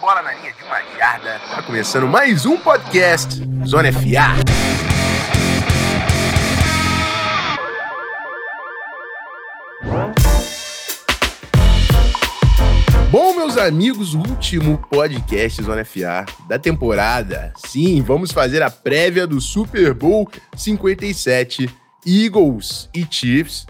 bola na linha de uma jarda. Tá começando mais um podcast Zona FA. Bom, meus amigos, último podcast Zona FA da temporada. Sim, vamos fazer a prévia do Super Bowl 57, Eagles e Chiefs.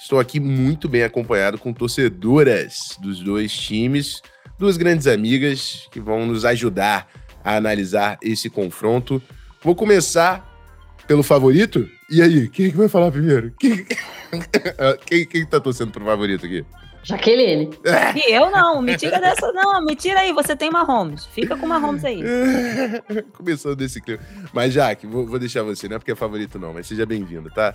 Estou aqui muito bem acompanhado com torcedoras dos dois times, duas grandes amigas que vão nos ajudar a analisar esse confronto. Vou começar pelo favorito. E aí, quem é que vai falar primeiro? Quem, quem, quem tá torcendo pro favorito aqui? Jaqueline. E eu não, me tira dessa, não, me tira aí, você tem Mahomes. Fica com Mahomes aí. Começando desse clima. Mas, Jaque, vou, vou deixar você, não é porque é favorito, não, mas seja bem-vindo, tá?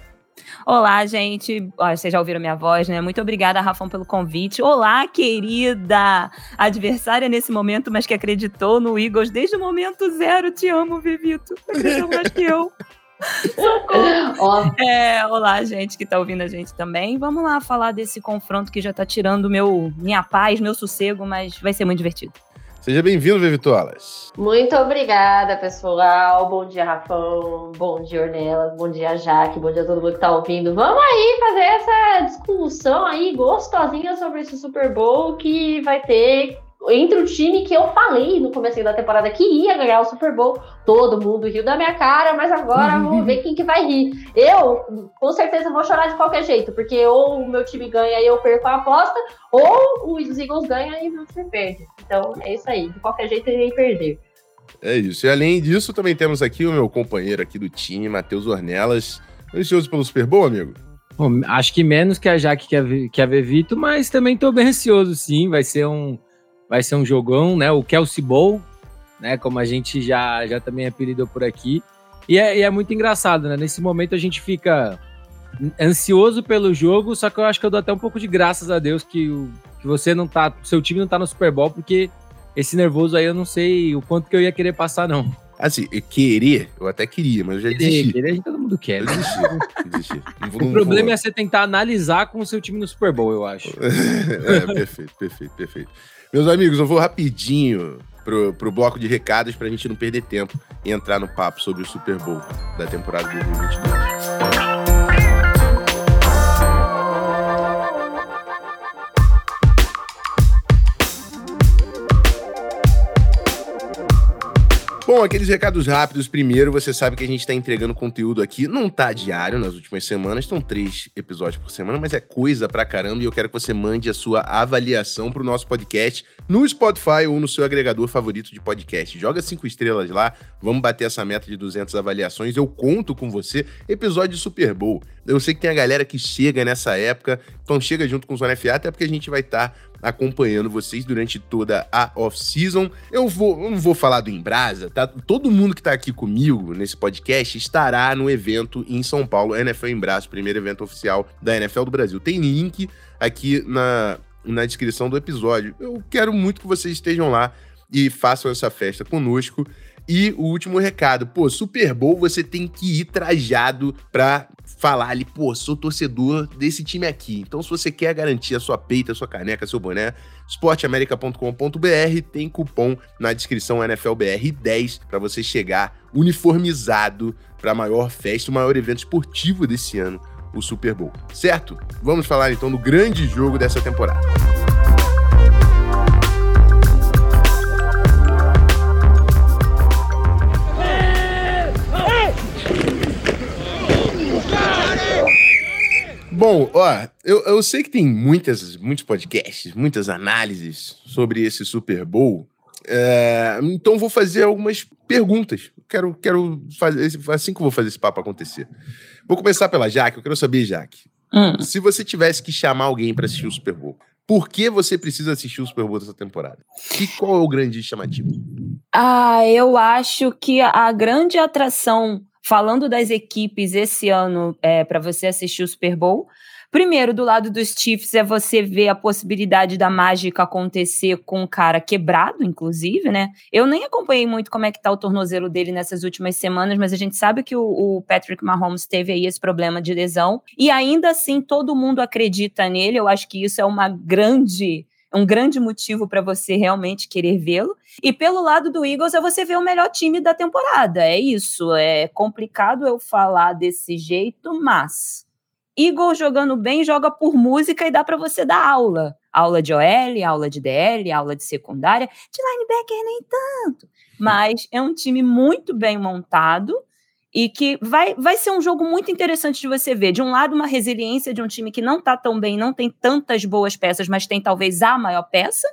Olá, gente. Ó, vocês já ouviram minha voz, né? Muito obrigada, Rafão, pelo convite. Olá, querida adversária nesse momento, mas que acreditou no Eagles desde o momento zero. Te amo, Vivito. Acreditou mais que eu. É, olá, gente que tá ouvindo a gente também. Vamos lá falar desse confronto que já tá tirando meu, minha paz, meu sossego, mas vai ser muito divertido. Seja bem-vindo, Vivitolas. Muito obrigada, pessoal. Bom dia, Rafão. Bom dia, Ornelas. Bom dia, Jaque. Bom dia a todo mundo que tá ouvindo. Vamos aí fazer essa discussão aí gostosinha sobre esse Super Bowl que vai ter entre o time que eu falei no começo da temporada que ia ganhar o Super Bowl, todo mundo riu da minha cara, mas agora vamos ver quem que vai rir. Eu, com certeza, vou chorar de qualquer jeito, porque ou o meu time ganha e eu perco a aposta, ou os Eagles ganham e o meu time perde. Então, é isso aí. De qualquer jeito, ele ia perder. É isso. E além disso, também temos aqui o meu companheiro aqui do time, Matheus Ornelas. Ansioso pelo Super Bowl, amigo? Bom, acho que menos que a Jaque que a, que a Vevito, mas também tô bem ansioso, sim. Vai ser um vai ser um jogão, né? O Kelsey Bowl, né? Como a gente já, já também apelidou por aqui. E é, e é muito engraçado, né? Nesse momento a gente fica ansioso pelo jogo, só que eu acho que eu dou até um pouco de graças a Deus que, o, que você não tá, seu time não tá no Super Bowl, porque esse nervoso aí eu não sei o quanto que eu ia querer passar, não. Assim, querer, eu até queria, mas eu já desisti. Querer, querer todo mundo quer. Né? desisti, desisti. Não vou- O problema vou. é você tentar analisar com o seu time no Super Bowl, eu acho. é, perfeito, perfeito, perfeito. Meus amigos, eu vou rapidinho pro, pro bloco de recados pra gente não perder tempo e entrar no papo sobre o Super Bowl da temporada 2022. Bom, aqueles recados rápidos. Primeiro, você sabe que a gente está entregando conteúdo aqui. Não tá diário nas últimas semanas, estão três episódios por semana, mas é coisa pra caramba. E eu quero que você mande a sua avaliação pro nosso podcast no Spotify ou no seu agregador favorito de podcast. Joga cinco estrelas lá, vamos bater essa meta de 200 avaliações. Eu conto com você. Episódio Super Bowl. Eu sei que tem a galera que chega nessa época, então chega junto com o Zona FA, até porque a gente vai estar acompanhando vocês durante toda a off-season. Eu, vou, eu não vou falar do Embrasa, tá? Todo mundo que tá aqui comigo nesse podcast estará no evento em São Paulo, NFL Embrasa, primeiro evento oficial da NFL do Brasil. Tem link aqui na, na descrição do episódio. Eu quero muito que vocês estejam lá e façam essa festa conosco. E o último recado, pô, Super Bowl você tem que ir trajado pra falar ali, pô, sou torcedor desse time aqui. Então, se você quer garantir a sua peita, a sua caneca, seu boné, esporteamerica.com.br tem cupom na descrição NFLBR10 para você chegar uniformizado para a maior festa, o maior evento esportivo desse ano, o Super Bowl. Certo? Vamos falar então do grande jogo dessa temporada. Bom, ó, eu, eu sei que tem muitas, muitos podcasts, muitas análises sobre esse Super Bowl. É, então vou fazer algumas perguntas. Quero, quero fazer esse- assim que eu vou fazer esse papo acontecer. Vou começar pela Jaque. Eu quero saber, Jaque, Hum. se você tivesse que chamar alguém para assistir o Super Bowl, por que você precisa assistir o Super Bowl dessa temporada? E qual é o grande chamativo? Ah, eu acho que a, a grande atração, falando das equipes esse ano, é, para você assistir o Super Bowl, primeiro, do lado dos Chiefs, é você ver a possibilidade da mágica acontecer com o cara quebrado, inclusive, né? Eu nem acompanhei muito como é que tá o tornozelo dele nessas últimas semanas, mas a gente sabe que o, o Patrick Mahomes teve aí esse problema de lesão, e ainda assim todo mundo acredita nele, eu acho que isso é uma grande um grande motivo para você realmente querer vê-lo. E pelo lado do Eagles é você ver o melhor time da temporada. É isso. É complicado eu falar desse jeito, mas Eagles jogando bem joga por música e dá para você dar aula. Aula de OL, aula de DL, aula de secundária, de linebacker nem tanto. Mas é um time muito bem montado e que vai, vai ser um jogo muito interessante de você ver. De um lado, uma resiliência de um time que não está tão bem, não tem tantas boas peças, mas tem talvez a maior peça.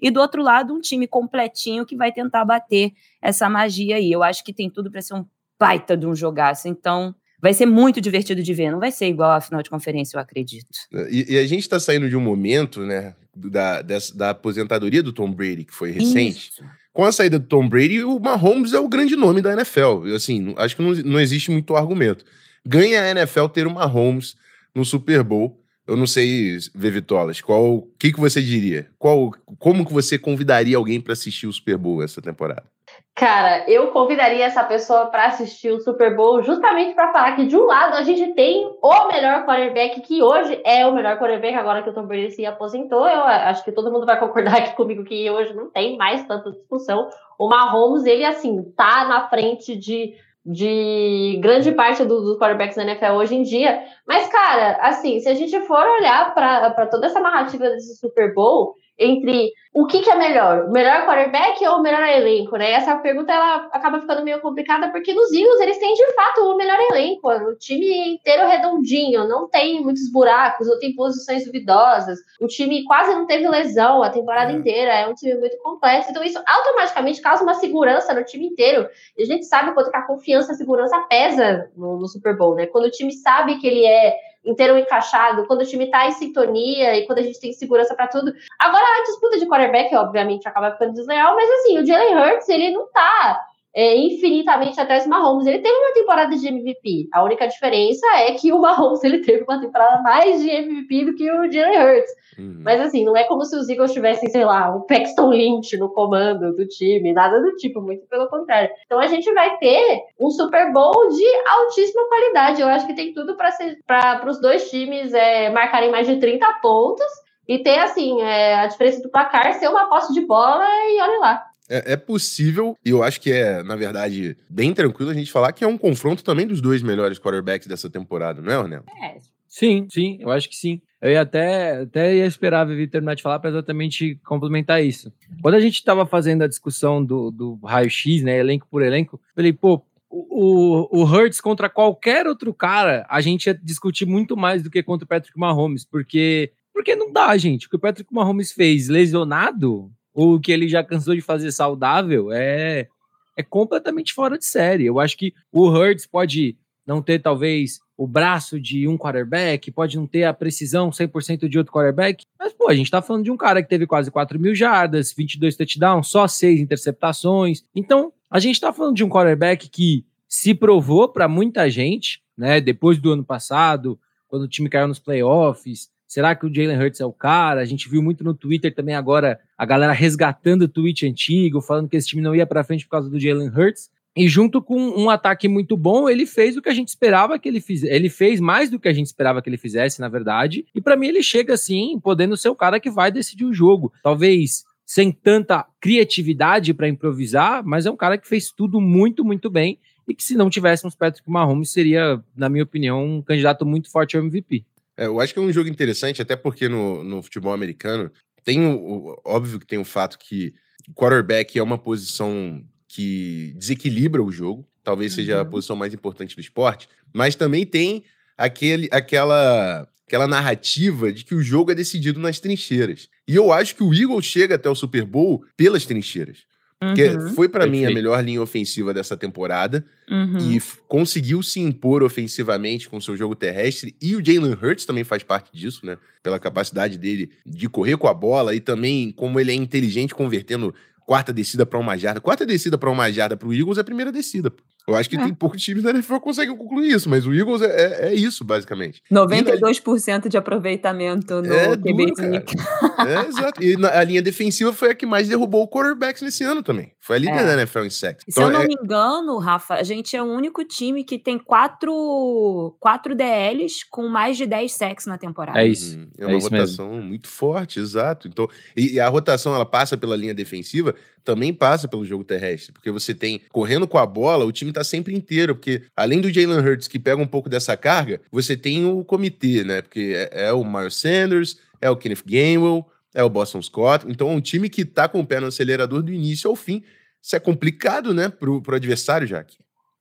E do outro lado, um time completinho que vai tentar bater essa magia aí. Eu acho que tem tudo para ser um baita de um jogaço. Então, vai ser muito divertido de ver. Não vai ser igual a final de conferência, eu acredito. E, e a gente está saindo de um momento, né, da, dessa, da aposentadoria do Tom Brady, que foi recente. Isso com a saída do Tom Brady, o Mahomes é o grande nome da NFL. Assim, acho que não, não existe muito argumento. Ganha a NFL ter o Mahomes no Super Bowl. Eu não sei, ver Vitolas, qual, o que, que você diria? Qual, como que você convidaria alguém para assistir o Super Bowl essa temporada? Cara, eu convidaria essa pessoa para assistir o Super Bowl justamente para falar que de um lado a gente tem o melhor quarterback que hoje é o melhor quarterback agora que o Tom Brady se aposentou. Eu acho que todo mundo vai concordar aqui comigo que hoje não tem mais tanta discussão. O Mahomes, ele assim, tá na frente de de grande parte dos do quarterbacks da NFL hoje em dia. Mas, cara, assim, se a gente for olhar para toda essa narrativa desse Super Bowl, entre o que, que, é melhor, o melhor quarterback ou o melhor elenco, né? Essa pergunta ela acaba ficando meio complicada porque nos Eagles eles têm de fato o melhor elenco, o time inteiro redondinho, não tem muitos buracos, não tem posições duvidosas, o time quase não teve lesão a temporada é. inteira, é um time muito completo, então isso automaticamente causa uma segurança no time inteiro. E a gente sabe quanto que a confiança, a segurança pesa no, no Super Bowl, né? Quando o time sabe que ele é inteiro encaixado, quando o time tá em sintonia e quando a gente tem segurança para tudo. Agora a disputa de quarterback, obviamente, acaba ficando desleal, mas assim, o Jalen Hurts, ele não tá é, infinitamente atrás do Mahomes. Ele teve uma temporada de MVP. A única diferença é que o Mahomes ele teve uma temporada mais de MVP do que o Jalen Hurts. Uhum. Mas assim, não é como se os Eagles tivessem, sei lá, o Paxton Lynch no comando do time, nada do tipo, muito pelo contrário. Então a gente vai ter um Super Bowl de altíssima qualidade. Eu acho que tem tudo para os dois times é, marcarem mais de 30 pontos e ter, assim, é, a diferença do placar ser uma posse de bola e olha lá. É, é, possível, e eu acho que é, na verdade, bem tranquilo a gente falar que é um confronto também dos dois melhores quarterbacks dessa temporada, não é, Ornel? É. Sim, sim, eu acho que sim. Eu ia até, até ia esperar a Vivi terminar de falar para exatamente complementar isso. Quando a gente estava fazendo a discussão do, do raio-x, né, elenco por elenco, eu falei, pô, o, o Hurts contra qualquer outro cara, a gente ia discutir muito mais do que contra o Patrick Mahomes, porque, porque não dá, gente. O que o Patrick Mahomes fez lesionado, o que ele já cansou de fazer saudável é, é completamente fora de série. Eu acho que o Hurts pode não ter, talvez, o braço de um quarterback, pode não ter a precisão 100% de outro quarterback, mas, pô, a gente tá falando de um cara que teve quase 4 mil jardas, 22 touchdowns, só 6 interceptações. Então, a gente tá falando de um quarterback que se provou para muita gente, né, depois do ano passado, quando o time caiu nos playoffs, Será que o Jalen Hurts é o cara? A gente viu muito no Twitter também agora a galera resgatando o tweet antigo, falando que esse time não ia para frente por causa do Jalen Hurts. E junto com um ataque muito bom, ele fez o que a gente esperava que ele fizesse. Ele fez mais do que a gente esperava que ele fizesse, na verdade. E para mim ele chega assim, podendo ser o cara que vai decidir o jogo. Talvez sem tanta criatividade para improvisar, mas é um cara que fez tudo muito, muito bem. E que se não tivéssemos Patrick Mahomes, seria, na minha opinião, um candidato muito forte ao MVP. É, eu acho que é um jogo interessante, até porque no, no futebol americano tem o, óbvio que tem o fato que o quarterback é uma posição que desequilibra o jogo, talvez seja a uhum. posição mais importante do esporte, mas também tem aquele, aquela, aquela narrativa de que o jogo é decidido nas trincheiras. E eu acho que o Eagles chega até o Super Bowl pelas trincheiras. Que uhum. foi para mim a melhor linha ofensiva dessa temporada uhum. e conseguiu se impor ofensivamente com seu jogo terrestre. E o Jalen Hurts também faz parte disso, né? Pela capacidade dele de correr com a bola e também como ele é inteligente convertendo quarta descida para uma jarda. Quarta descida para uma jarda para o Eagles é a primeira descida. Eu acho que é. tem poucos times da NFL que conseguem concluir isso, mas o Eagles é, é, é isso, basicamente. 92% na... de aproveitamento no é QB É, exato. E na, a linha defensiva foi a que mais derrubou o quarterbacks nesse ano também. Foi a líder É. da NFL em sacks. Se eu não é- me engano, Rafa, a gente é o único time que tem quatro, quatro DLs com mais de 10 sacks na temporada. É isso. Uhum. É É uma isso mesmo. rotação muito forte, exato. Então, e, e a rotação ela passa pela linha defensiva, também passa pelo jogo terrestre, porque você tem correndo com a bola, o time tá sempre inteiro, porque além do Jalen Hurts que pega um pouco dessa carga, você tem o comitê, né? Porque é, é o Miles Sanders, é o Kenneth Gainwell, é o Boston Scott. Então, é um time que tá com o pé no acelerador do início ao fim. Isso é complicado, né, pro, pro adversário, Jaque.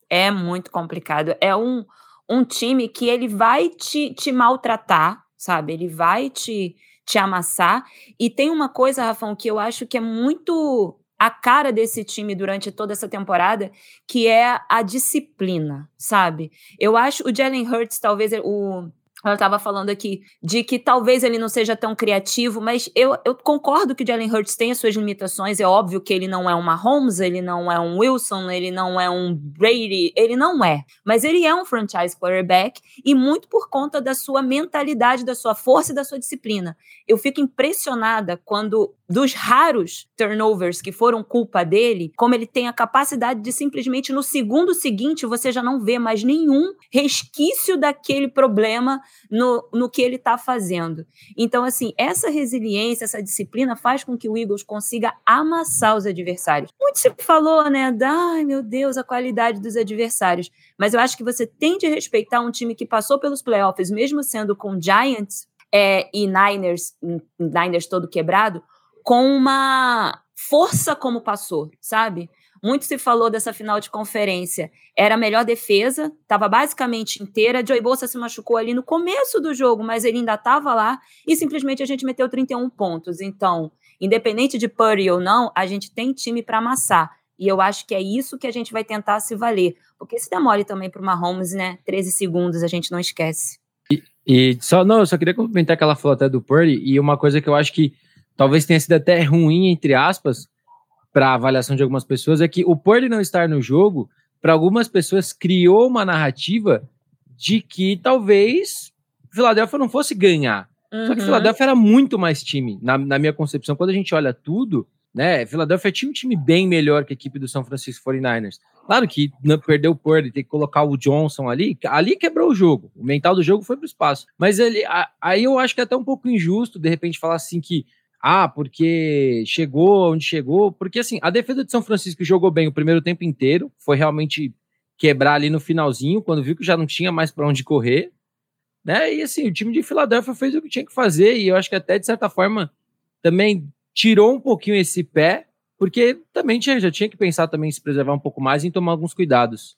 É muito complicado. É um, um time que ele vai te, te maltratar, sabe? Ele vai te, te amassar. E tem uma coisa, Rafão, que eu acho que é muito a cara desse time durante toda essa temporada, que é a disciplina, sabe? Eu acho o Jalen Hurts, talvez o eu estava falando aqui de que talvez ele não seja tão criativo, mas eu, eu concordo que o Jalen Hurts tem as suas limitações. É óbvio que ele não é um Mahomes, ele não é um Wilson, ele não é um Brady, ele não é. Mas ele é um franchise quarterback e muito por conta da sua mentalidade, da sua força e da sua disciplina. Eu fico impressionada quando, dos raros turnovers que foram culpa dele, como ele tem a capacidade de simplesmente no segundo seguinte você já não vê mais nenhum resquício daquele problema no, no que ele está fazendo. Então, assim, essa resiliência, essa disciplina faz com que o Eagles consiga amassar os adversários. Muito se falou, né? Da, ai meu Deus, a qualidade dos adversários. Mas eu acho que você tem de respeitar um time que passou pelos playoffs, mesmo sendo com Giants é, e Niners, Niners todo quebrado, com uma força como passou, sabe? Muito se falou dessa final de conferência. Era a melhor defesa, estava basicamente inteira. Joey Bolsa se machucou ali no começo do jogo, mas ele ainda estava lá e simplesmente a gente meteu 31 pontos. Então, independente de Purdy ou não, a gente tem time para amassar. E eu acho que é isso que a gente vai tentar se valer. Porque se demore também para o Mahomes, né? 13 segundos, a gente não esquece. E só, não, eu só queria complementar que ela até do Purdy, e uma coisa que eu acho que talvez tenha sido até ruim, entre aspas, para avaliação de algumas pessoas, é que o Purdy não estar no jogo, para algumas pessoas, criou uma narrativa de que talvez Filadélfia não fosse ganhar. Uhum. Só que Filadélfia era muito mais time, na, na minha concepção. Quando a gente olha tudo, né? Filadélfia tinha um time bem melhor que a equipe do São Francisco 49ers. Claro que não perdeu o Purdy, tem que colocar o Johnson ali, ali quebrou o jogo. O mental do jogo foi pro espaço. Mas ele, a, aí eu acho que é até um pouco injusto, de repente, falar assim que ah, porque chegou onde chegou, porque assim, a defesa de São Francisco jogou bem o primeiro tempo inteiro, foi realmente quebrar ali no finalzinho, quando viu que já não tinha mais para onde correr, né? E assim, o time de Filadélfia fez o que tinha que fazer, e eu acho que até de certa forma também tirou um pouquinho esse pé, porque também tinha, já tinha que pensar também em se preservar um pouco mais e em tomar alguns cuidados.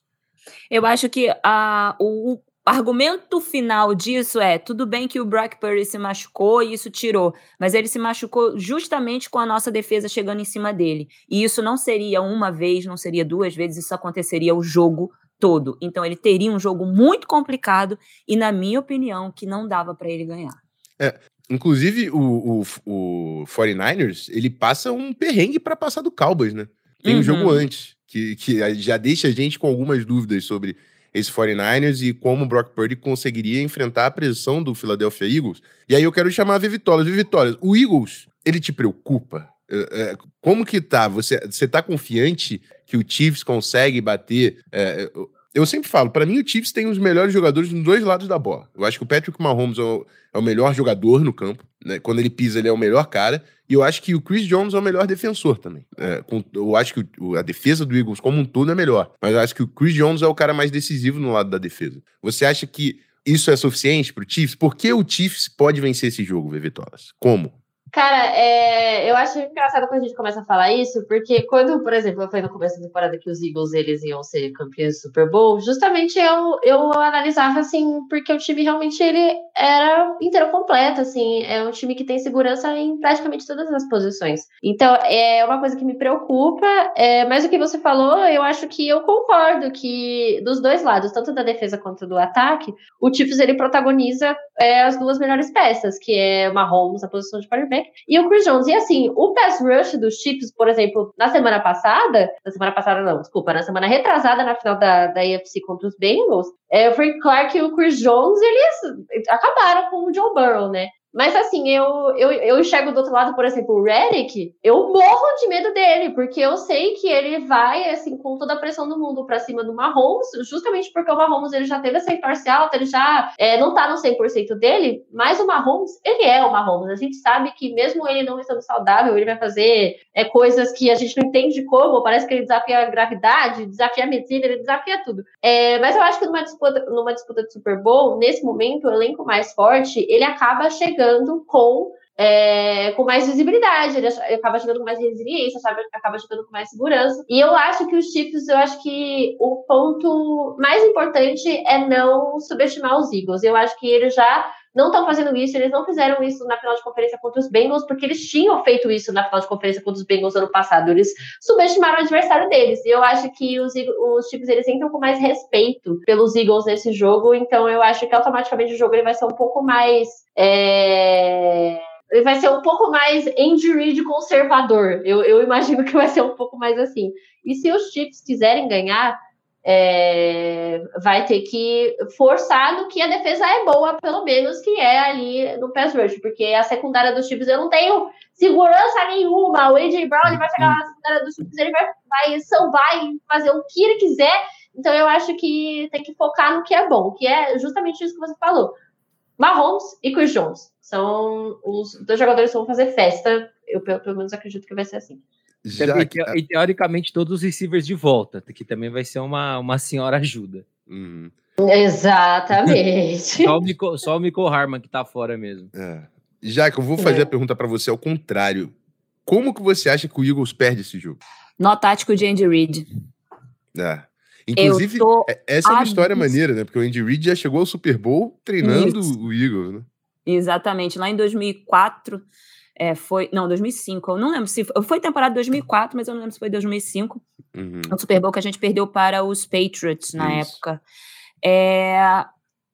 Eu acho que a, o, argumento final disso é: tudo bem que o Brock Purdy se machucou e isso tirou, mas ele se machucou justamente com a nossa defesa chegando em cima dele. E isso não seria uma vez, não seria duas vezes, isso aconteceria o jogo todo. Então ele teria um jogo muito complicado e, na minha opinião, que não dava para ele ganhar. É, inclusive, o, o, o 49ers, ele passa um perrengue para passar do Cowboys, né? Tem Uhum. um jogo antes, que, que já deixa a gente com algumas dúvidas sobre esse 49ers e como o Brock Purdy conseguiria enfrentar a pressão do Philadelphia Eagles. E aí eu quero chamar a V Vitórias. V Vitórias, o Eagles, ele te preocupa? É, é, como que tá? Você, você tá confiante que o Chiefs consegue bater? é, eu sempre falo, para mim o Chiefs tem os melhores jogadores nos dois lados da bola. Eu acho que o Patrick Mahomes é o, é o melhor jogador no campo. Né? Quando ele pisa, ele é o melhor cara. E eu acho que o Chris Jones é o melhor defensor também. É, com, eu acho que o, a defesa do Eagles como um todo é melhor. Mas eu acho que o Chris Jones é o cara mais decisivo no lado da defesa. Você acha que isso é suficiente pro Chiefs? Por que o Chiefs pode vencer esse jogo, Vevitolas? Como? Cara, é, eu acho engraçado quando a gente começa a falar isso, porque quando, por exemplo, eu falei no começo da temporada que os Eagles eles iam ser campeões do Super Bowl, justamente eu, eu analisava assim, porque o time realmente ele era inteiro completo, assim, é um time que tem segurança em praticamente todas as posições. Então, é uma coisa que me preocupa, é, mas o que você falou, eu acho que eu concordo que dos dois lados, tanto da defesa quanto do ataque, o Chiefs ele protagoniza é, as duas melhores peças, que é o Mahomes, a posição de quarterback, e o Chris Jones. E assim, o pass rush dos Chiefs, por exemplo, na semana passada, na semana passada não, desculpa, na semana retrasada, na final da, da AFC contra os Bengals, é, foi claro que o Chris Jones, eles acabaram com o Joe Burrow, né? Mas assim, eu, eu, eu enxergo do outro lado, por exemplo, o Redick, eu morro de medo dele, porque eu sei que ele vai, assim, com toda a pressão do mundo para cima do Mahomes, justamente porque o Mahomes ele já teve essa entorse alta, ele já é, não tá no 100% dele, mas o Mahomes, ele é o Mahomes. A gente sabe que mesmo ele não estando saudável, ele vai fazer é, coisas que a gente não entende como, parece que ele desafia a gravidade, desafia a medicina, ele desafia tudo. É, mas eu acho que numa disputa, numa disputa de Super Bowl, nesse momento, o elenco mais forte, ele acaba chegando chegando com é, com mais visibilidade, ele acaba chegando com mais resiliência, sabe? acaba chegando com mais segurança. E eu acho que os Chiefs, eu acho que o ponto mais importante é não subestimar os Eagles. Eu acho que eles já não estão fazendo isso, eles não fizeram isso na final de conferência contra os Bengals, porque eles tinham feito isso na final de conferência contra os Bengals ano passado. Eles subestimaram o adversário deles. E eu acho que os, os Chiefs eles entram com mais respeito pelos Eagles nesse jogo, então eu acho que automaticamente o jogo ele vai ser um pouco mais. É ele vai ser um pouco mais Andy Reid conservador. Eu, eu, imagino que vai ser um pouco mais assim. E se os Chiefs quiserem ganhar, é, vai ter que forçar no que a defesa é boa, pelo menos, que é ali no pass rush, porque a secundária dos Chiefs eu não tenho segurança nenhuma. O AJ Brown ele vai chegar na secundária dos Chiefs, ele vai, vai salvar e fazer o que ele quiser. Então eu acho que tem que focar no que é bom, que é justamente isso que você falou. Mahomes e Chris Jones são os dois jogadores que vão fazer festa. Eu pelo menos acredito que vai ser assim. Já e, e, teoricamente todos os receivers de volta, que também vai ser uma, uma senhora ajuda. Uhum. Exatamente. só, o Mico, só o Mico Harman que tá fora mesmo. É. Já que eu vou fazer é. a pergunta para você ao contrário. Como que você acha que o Eagles perde esse jogo? Nó tático de Andy Reid. É. Inclusive, é, essa é uma história maneira, né? Porque o Andy Reid já chegou ao Super Bowl treinando Isso. o Eagles, né? Exatamente. Lá em 2004, é, foi. Não, 2005. Eu não lembro se. Foi, temporada 2004, mas eu não lembro se foi 2005. Uhum. O Super Bowl que a gente perdeu para os Patriots na Isso. época. É,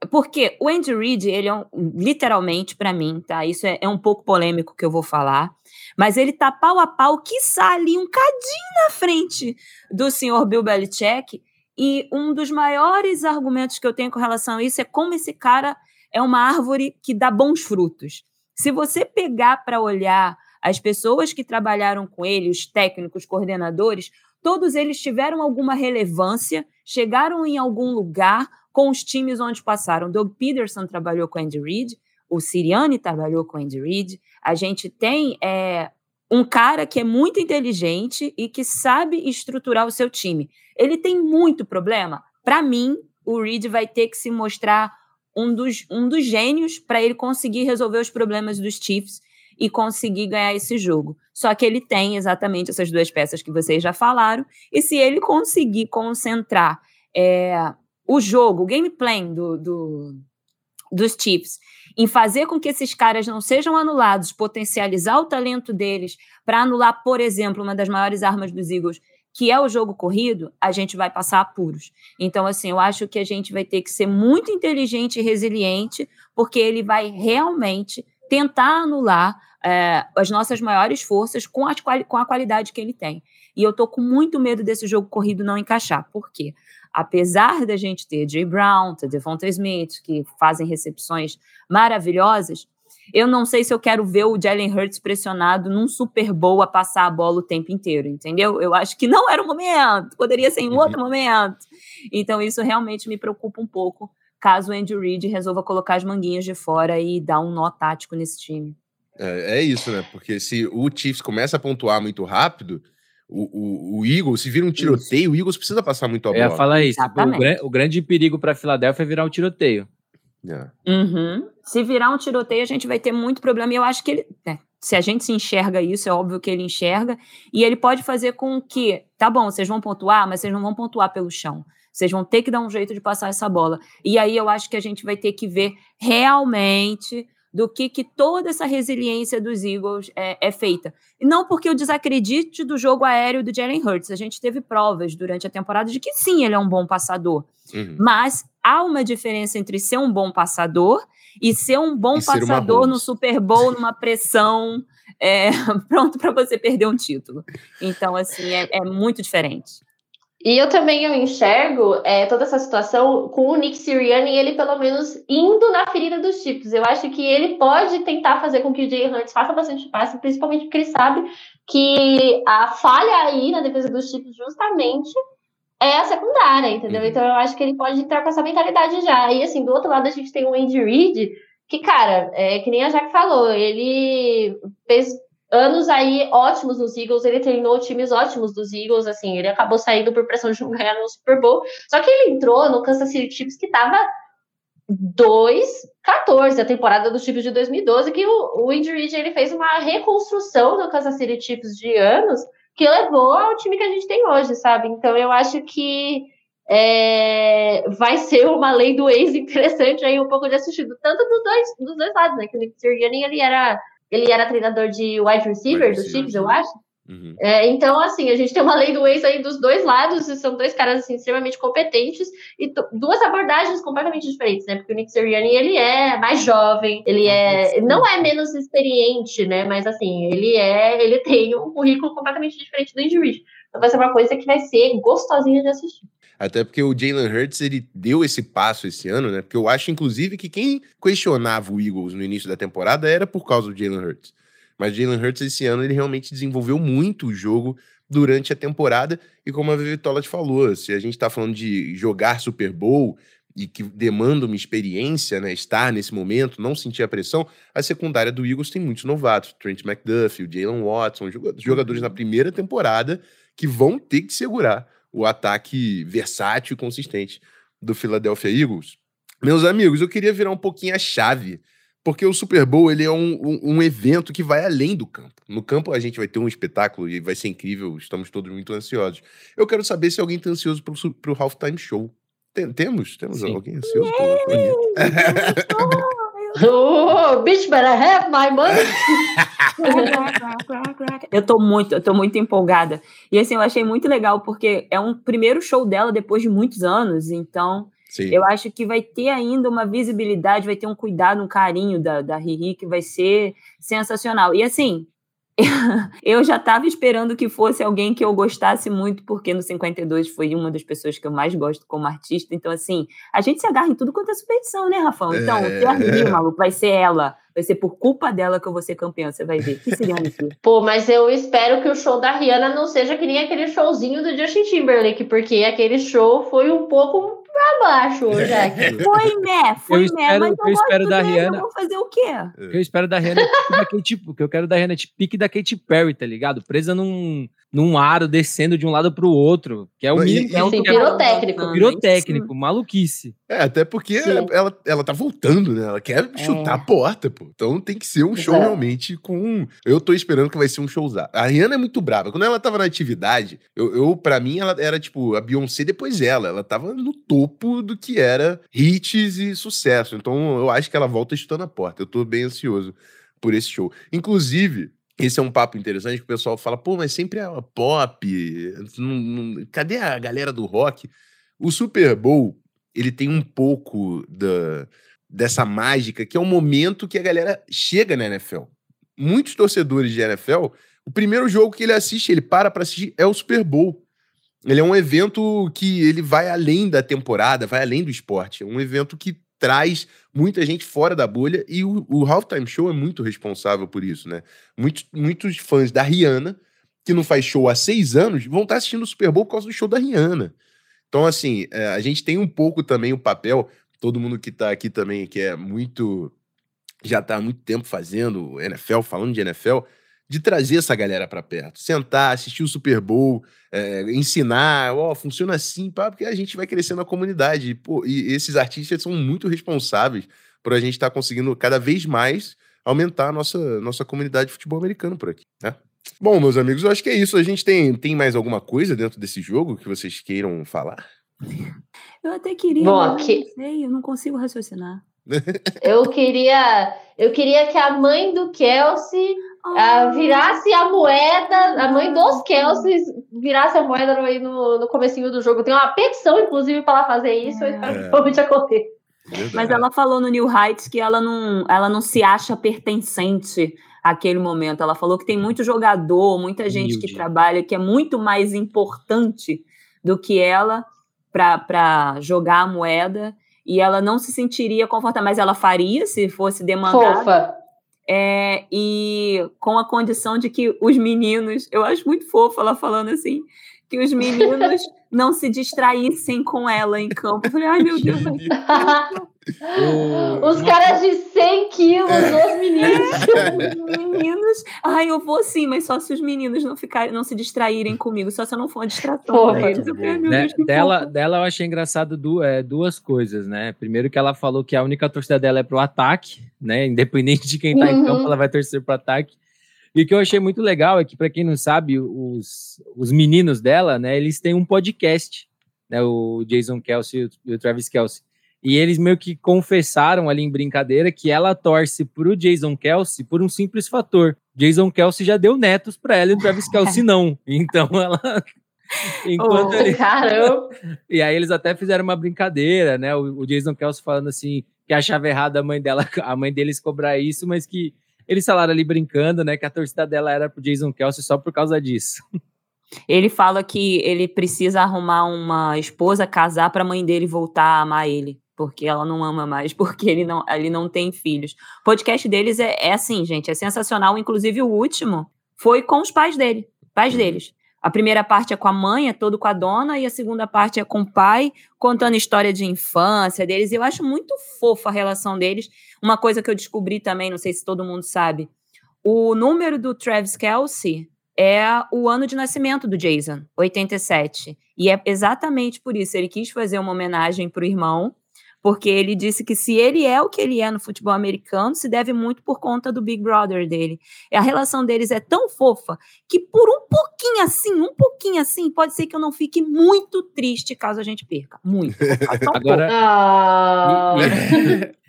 porque o Andy Reid, ele é um, literalmente, para mim, tá? Isso é, é, um pouco polêmico que eu vou falar, mas ele tá pau a pau, quiçá ali um cadinho na frente do senhor Bill Belichick. E um dos maiores argumentos que eu tenho com relação a isso é como esse cara é uma árvore que dá bons frutos. Se você pegar para olhar as pessoas que trabalharam com ele, os técnicos, coordenadores, todos eles tiveram alguma relevância, chegaram em algum lugar com os times onde passaram. Doug Peterson trabalhou com Andy Reid, o Siriani trabalhou com Andy Reid. A gente tem é, um cara que é muito inteligente e que sabe estruturar o seu time. Ele tem muito problema. Para mim, o Reid vai ter que se mostrar um dos, um dos gênios para ele conseguir resolver os problemas dos Chiefs e conseguir ganhar esse jogo. Só que ele tem exatamente essas duas peças que vocês já falaram, e se ele conseguir concentrar é, o jogo, o gameplay do, do, dos Chiefs, em fazer com que esses caras não sejam anulados, potencializar o talento deles para anular, por exemplo, uma das maiores armas dos Eagles, que é o jogo corrido, a gente vai passar apuros. Então, assim, eu acho que a gente vai ter que ser muito inteligente e resiliente, porque ele vai realmente tentar anular é, as nossas maiores forças com, com a qualidade que ele tem. E eu tô com muito medo desse jogo corrido não encaixar. Por quê? Apesar da gente ter Jay Brown, ter Devonta Smith, que fazem recepções maravilhosas, eu não sei se eu quero ver o Jalen Hurts pressionado num Super Bowl a passar a bola o tempo inteiro, entendeu? Eu acho que não era o momento, poderia ser em um uhum. outro momento. Então isso realmente me preocupa um pouco, caso o Andy Reid resolva colocar as manguinhas de fora e dar um nó tático nesse time. É, é isso, né? Porque se o Chiefs começa a pontuar muito rápido, o, o, o, Eagles, se vira um tiroteio, isso. o Eagles precisa passar muito a bola. Eu ia falar isso. O, o, grande perigo para a Filadélfia é virar um tiroteio. Yeah. É. Uhum. Se virar um tiroteio, a gente vai ter muito problema. E eu acho que ele. Né, se a gente se enxerga isso, é óbvio que ele enxerga. E ele pode fazer com que. Tá bom, vocês vão pontuar, mas vocês não vão pontuar pelo chão. Vocês vão ter que dar um jeito de passar essa bola. E aí eu acho que a gente vai ter que ver realmente do que, que toda essa resiliência dos Eagles é, é, feita. E não porque eu desacredite do jogo aéreo do Jalen Hurts. A gente teve provas durante a temporada de que sim, ele é um bom passador. Uhum. Mas há uma diferença entre ser um bom passador e ser um bom e passador no Super Bowl, numa pressão é, pronto para você perder um título. Então, assim, é, é muito diferente. E eu também eu enxergo é, toda essa situação com o Nick Sirianni, ele pelo menos indo na ferida dos Chiefs. Eu acho que ele pode tentar fazer com que o Jay Hurts faça bastante passe, principalmente porque ele sabe que a falha aí na defesa dos Chiefs justamente é a secundária, entendeu? Uhum. Então eu acho que ele pode entrar com essa mentalidade já. E assim, do outro lado a gente tem o Andy Reid, que, cara, é que nem a Jack falou, ele fez anos aí ótimos nos Eagles, ele treinou times ótimos dos Eagles, assim, ele acabou saindo por pressão de não ganhar no Super Bowl, só que ele entrou no Kansas City Chiefs que tava 2-14, a temporada dos Chiefs de 2012, que o, o Reid, ele fez uma reconstrução do Kansas City Chiefs de anos, que levou ao time que a gente tem hoje, sabe? Então eu acho que é, vai ser uma lei do ex interessante aí, um pouco de assistido, tanto dos dois, dos dois lados, né? Que o Nick Sirianni, ele era ele era treinador de wide receiver dos Chiefs, eu acho. Uhum. É, então, assim, a gente tem uma lei do ex aí dos dois lados, e são dois caras assim, extremamente competentes e duas abordagens completamente diferentes, né? Porque o Nick Sirianni, ele é mais jovem, ele é não é menos experiente, né? Mas assim, ele é, ele tem um currículo completamente diferente do Andy Reid. Então vai ser uma coisa que vai ser gostosinha de assistir. Até porque o Jalen Hurts, ele deu esse passo esse ano, né? Porque eu acho, inclusive, que quem questionava o Eagles no início da temporada era por causa do Jalen Hurts. Mas o Jalen Hurts, esse ano, ele realmente desenvolveu muito o jogo durante a temporada. E como a Vitola te falou, se a gente tá falando de jogar Super Bowl e que demanda uma experiência, né? Estar nesse momento, não sentir a pressão, a secundária do Eagles tem muitos novatos. Trent McDuffie, o Jalen Watson, jogadores na primeira temporada que vão ter que segurar o ataque versátil e consistente do Philadelphia Eagles. Meus amigos, eu queria virar um pouquinho a chave, porque o Super Bowl ele é um, um, um, evento que vai além do campo. No campo a gente vai ter um espetáculo e vai ser incrível, estamos todos muito ansiosos. Eu quero saber se alguém está ansioso para o Halftime Show. Tem, temos? Temos Sim. alguém ansioso? Oh, bitch, better have my money. eu tô muito, eu tô muito empolgada. E assim, eu achei muito legal, porque é um primeiro show dela depois de muitos anos, então Sim. eu acho que vai ter ainda uma visibilidade, vai ter um cuidado, um carinho da, da Riri que vai ser sensacional. E assim, eu já estava esperando que fosse alguém que eu gostasse muito, porque no 52 foi uma das pessoas que eu mais gosto como artista. Então, assim, a gente se agarra em tudo quanto é superstição, né, Rafão? Então, é... o que maluco, vai ser ela. Vai ser por culpa dela que eu vou ser campeã, você vai ver. Que seria isso? Pô, mas eu espero que o show da Rihanna não seja que nem aquele showzinho do Justin Timberlake, porque aquele show foi um pouco pra baixo, Jack. É. Foi, né? Foi, eu né? Mas eu, eu espero da Rihanna. Eu vou fazer o quê? Eu espero da Rihanna tipo da Katy, que eu quero da Rihanna tipo pique da Katy Perry, tá ligado? Presa num, num aro descendo de um lado pro outro, que é o mínimo. É um pirotécnico. Pirotécnico, maluquice. É, até porque ela, ela, ela, tá voltando, né? Ela quer é. chutar a porta, pô. Então tem que ser um show é. realmente com. Eu tô esperando que vai ser um showzão. A Rihanna é muito brava. Quando ela tava na atividade, eu, eu para mim, ela era tipo a Beyoncé depois ela. Ela tava no topo do que era hits e sucesso. Então eu acho que ela volta chutando a porta. Eu tô bem ansioso por esse show. Inclusive, esse é um papo interessante que o pessoal fala, pô, mas sempre é pop. Não, não, cadê a galera do rock? O Super Bowl, ele tem um pouco da, dessa mágica, que é o momento que a galera chega na NFL. Muitos torcedores de NFL, o primeiro jogo que ele assiste, ele para para assistir, é o Super Bowl. Ele é um evento que ele vai além da temporada, vai além do esporte. É um evento que traz muita gente fora da bolha e o, o Halftime Show é muito responsável por isso, né? Muitos, muitos fãs da Rihanna, que não faz show há seis anos, vão estar assistindo o Super Bowl por causa do show da Rihanna. Então, assim, é, a gente tem um pouco também o papel, todo mundo que está aqui também, que é muito. já está há muito tempo fazendo NFL, falando de NFL, de trazer essa galera para perto, sentar, assistir o Super Bowl, é, ensinar, ó, oh, funciona assim, pá, porque a gente vai crescendo a comunidade. Pô, e esses artistas são muito responsáveis por a gente estar tá conseguindo cada vez mais aumentar a nossa, nossa comunidade de futebol americano por aqui, né? Bom, meus amigos, eu acho que é isso. A gente tem, tem mais alguma coisa dentro desse jogo que vocês queiram falar? Eu até queria, Bom, aqui... não sei, eu não consigo raciocinar. eu queria, eu queria que a mãe do Kelsey uh, virasse a moeda, a mãe dos Kelsey virasse a moeda no, no, no comecinho do jogo. Tem uma petição, inclusive, para ela fazer isso. Eu espero que é. realmente aconteça. Mas ela falou no New Heights que ela não, ela não se acha pertencente àquele momento. Ela falou que tem muito jogador, muita gente que trabalha, que é muito mais importante do que ela para jogar a moeda e ela não se sentiria confortável, mas ela faria se fosse demandada. Fofa. É, e com a condição de que os meninos, eu acho muito fofo ela falando assim, que os meninos não se distraíssem com ela em campo. Eu falei, ai meu Deus. Os caras de 100 quilos, é. os meninos. os meninos. Ai, eu vou sim, mas só se os meninos não ficarem, não se distraírem comigo, só se eu não for uma distração pra eles. Eu falei, né? dela, dela eu achei engraçado du é, duas coisas, né? Primeiro que ela falou que a única torcida dela é pro ataque, né? Independente de quem tá uhum. em campo, ela vai torcer pro ataque. E o que eu achei muito legal é que, para quem não sabe, os, os meninos dela, né, eles têm um podcast, né, o Jason Kelsey e o Travis Kelsey. E eles meio que confessaram ali em brincadeira que ela torce pro Jason Kelsey por um simples fator. Jason Kelsey já deu netos para ela e o Travis Kelsey não. Então ela. Enquanto oh, ele... Caramba! E aí eles até fizeram uma brincadeira, né? O, Jason Kelsey falando assim que achava errado a mãe dela, a mãe deles cobrar isso, mas que eles falaram ali brincando, né? Que a torcida dela era pro Jason Kelsey só por causa disso. Ele fala que ele precisa arrumar uma esposa, casar para a mãe dele voltar a amar ele porque ela não ama mais, porque ele não, ele não tem filhos. O podcast deles é, é assim, gente, é sensacional. Inclusive, o último foi com os pais dele, pais deles. A primeira parte é com a mãe, é todo com a dona, e a segunda parte é com o pai, contando história de infância deles. Eu acho muito fofa a relação deles. Uma coisa que eu descobri também, não sei se todo mundo sabe, o número do Travis Kelsey é o ano de nascimento do Jason, 87. E é exatamente por isso. Ele quis fazer uma homenagem para o irmão, porque ele disse que se ele é o que ele é no futebol americano, se deve muito por conta do Big Brother dele. E a relação deles é tão fofa que por um pouquinho assim, um pouquinho assim, pode ser que eu não fique muito triste caso a gente perca. Muito. Agora. Ah.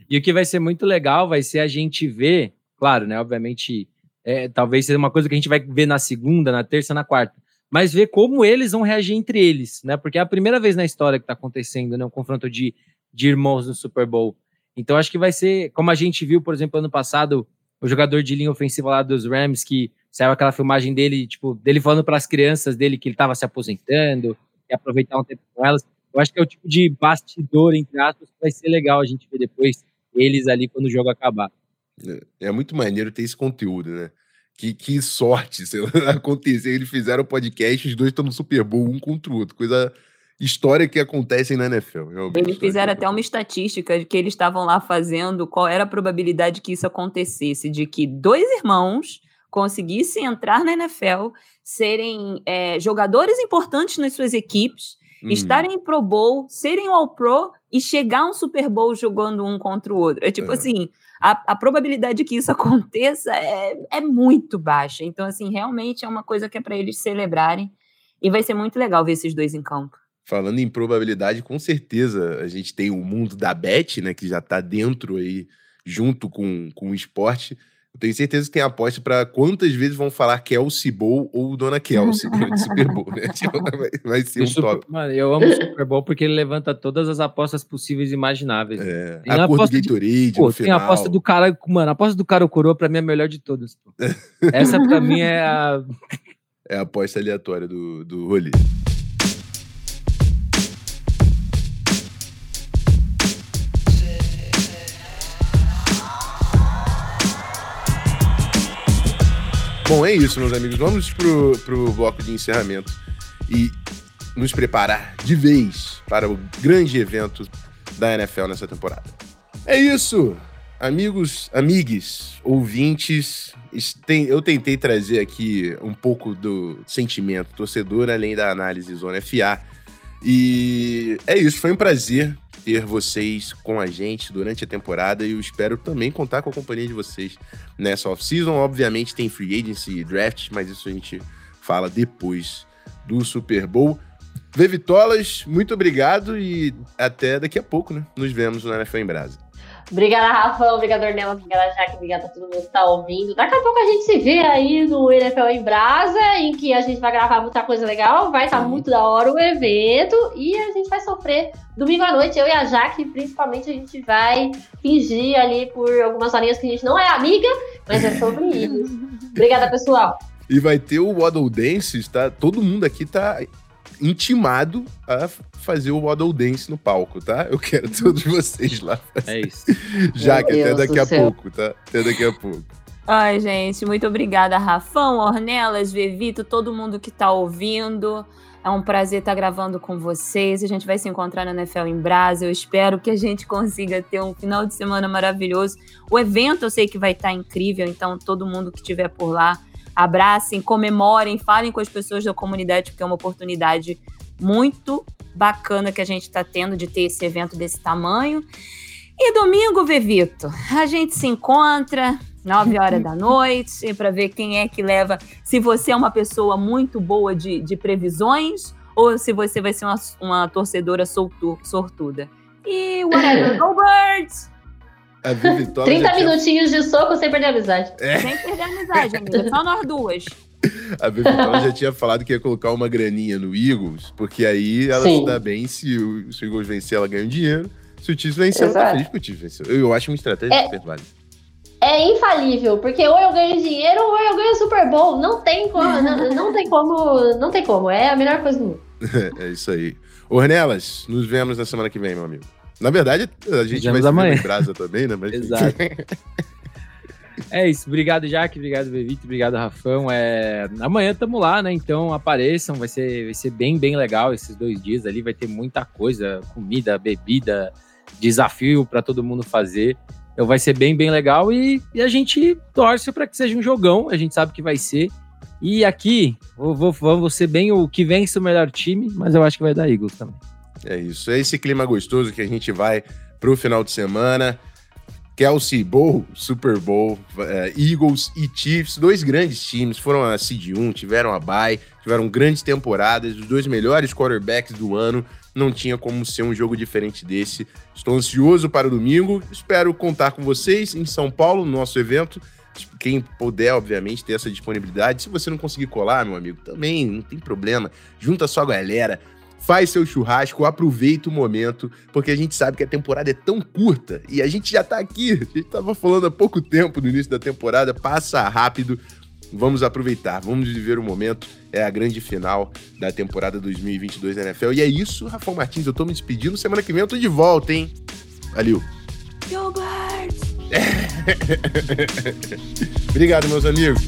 E, e, o que vai ser muito legal vai ser a gente ver, claro, né? Obviamente, é, talvez seja uma coisa que a gente vai ver na segunda, na terça, na quarta mas ver como eles vão reagir entre eles, né? Porque é a primeira vez na história que está acontecendo, né? Um confronto de de irmãos no Super Bowl. Então acho que vai ser, como a gente viu, por exemplo, ano passado, o jogador de linha ofensiva lá dos Rams, que saiu aquela filmagem dele, tipo, dele falando para as crianças dele que ele estava se aposentando e aproveitar um tempo com elas. Eu acho que é o tipo de bastidor, entre aspas, que vai ser legal a gente ver depois eles ali quando o jogo acabar. É, é muito maneiro ter esse conteúdo, né? Que, que sorte acontecer. Eles fizeram o podcast, os dois estão no Super Bowl, um contra o outro. Coisa história que acontecem na NFL. Eles fizeram até uma estatística de que eles estavam lá fazendo qual era a probabilidade que isso acontecesse, de que dois irmãos conseguissem entrar na NFL, serem é, jogadores importantes nas suas equipes, hum. estarem em Pro Bowl, serem All-Pro e chegar a um Super Bowl jogando um contra o outro. É tipo é. assim, a, a, probabilidade de que isso aconteça é, é muito baixa. Então, assim, realmente é uma coisa que é para eles celebrarem. E vai ser muito legal ver esses dois em campo. Falando em probabilidade, com certeza a gente tem o mundo da bet, né, que já está dentro aí, junto com, com o esporte. Eu tenho certeza que tem aposta para quantas vezes vão falar Kelsey Bowl ou Dona Kelsey durante o Super Bowl, né? Tipo, vai, ser um top. Mano, eu amo o Super Bowl porque ele levanta todas as apostas possíveis e imagináveis. É, a, a cor do Gatorade, de, pô, Tem a aposta do cara, mano, a aposta do cara coroa pra mim é a melhor de todas. Pô. Essa pra mim é a... É a aposta aleatória do, do rolê. Bom, é isso, meus amigos. Vamos pro, pro bloco de encerramento e nos preparar de vez para o grande evento da NFL nessa temporada. É isso, amigos, amigues, ouvintes. Eu tentei trazer aqui um pouco do sentimento torcedor, além da análise Zona FA. E é isso, foi um prazer ter vocês com a gente durante a temporada e eu espero também contar com a companhia de vocês nessa off-season. Obviamente tem free agency e draft, mas isso a gente fala depois do Super Bowl. Vê Vitolas, muito obrigado e até daqui a pouco, né? Nos vemos no NFL em Brasa. Obrigada, Rafa. Obrigada, Ornella. Obrigada, Jaque. Obrigada a todo mundo que está ouvindo. Daqui a pouco a gente se vê aí no NFL em Brasa, em que a gente vai gravar muita coisa legal. Vai estar tá muito da hora o evento e a gente vai sofrer domingo à noite. Eu e a Jaque, principalmente, a gente vai fingir ali por algumas horinhas que a gente não é amiga, mas é sobre isso. Obrigada, pessoal. E vai ter o Waddle Dance, tá? Todo mundo aqui tá intimado a fazer o Waddle Dance no palco, tá? Eu quero todos vocês lá. É isso. Já que até daqui a céu. pouco, tá? Até daqui a pouco. Ai, gente, muito obrigada, Rafão, Ornelas, Vevito, todo mundo que tá ouvindo. É um prazer estar gravando com vocês. A gente vai se encontrar na NFL em Brasa. Eu espero que a gente consiga ter um final de semana maravilhoso. O evento eu sei que vai estar incrível, então todo mundo que estiver por lá, abracem, comemorem, falem com as pessoas da comunidade, porque é uma oportunidade muito bacana que a gente está tendo de ter esse evento desse tamanho. E domingo, Vevito, a gente se encontra, 9 horas da noite, para ver quem é que leva. Se você é uma pessoa muito boa de, de previsões ou se você vai ser uma, uma torcedora soltu, sortuda. E whatever, go Birds! A 30 minutinhos tinha... de soco sem perder a amizade. É. Sem perder a amizade, amiga. Só nós duas. A Vitória já tinha falado que ia colocar uma graninha no Eagles, porque aí ela Sim. se dá bem se o, se o Eagles vencer, ela ganha dinheiro. Se o Chiefs vencer, ela tá feliz que o Chiefs venceu. Eu acho uma estratégia é, super válida é infalível, porque ou eu ganho dinheiro ou eu ganho Super Bowl. Não tem como, não, não, tem como, não tem como. É a melhor coisa do mundo. é isso aí. Ornelas, nos vemos na semana que vem, meu amigo. Na verdade, a gente vai se ver em Brasa também, né? Mas... Exato. é isso. Obrigado, Jaque. Obrigado, Bevito. Obrigado, Rafão. É... Amanhã estamos lá, né? Então apareçam. Vai ser, vai ser bem, bem legal esses dois dias ali. Vai ter muita coisa: comida, bebida, desafio para todo mundo fazer. Então vai ser bem, bem legal e, e a gente torce para que seja um jogão, a gente sabe que vai ser. E aqui, vou, vou, vou ser bem o que vence o melhor time, mas eu acho que vai dar Eagles também. É isso, é esse clima gostoso que a gente vai pro final de semana. Kelsey Bowl, Super Bowl, uh, Eagles e Chiefs, dois grandes times, foram a Seed 1, tiveram a bye, tiveram grandes temporadas, os dois melhores quarterbacks do ano, não tinha como ser um jogo diferente desse. Estou ansioso para o domingo, espero contar com vocês em São Paulo, no nosso evento. Quem puder, obviamente, ter essa disponibilidade. Se você não conseguir colar, meu amigo, também não tem problema. Junta sua galera, faz seu churrasco, aproveita o momento, porque a gente sabe que a temporada é tão curta e a gente já tá aqui. A gente tava falando há pouco tempo no início da temporada, passa rápido. Vamos aproveitar, vamos viver o momento. É a grande final da temporada 2022 da NFL. E é isso, Rafael Martins. Eu tô me despedindo. Semana que vem eu tô de volta, hein? Valeu. Obrigado, meus amigos.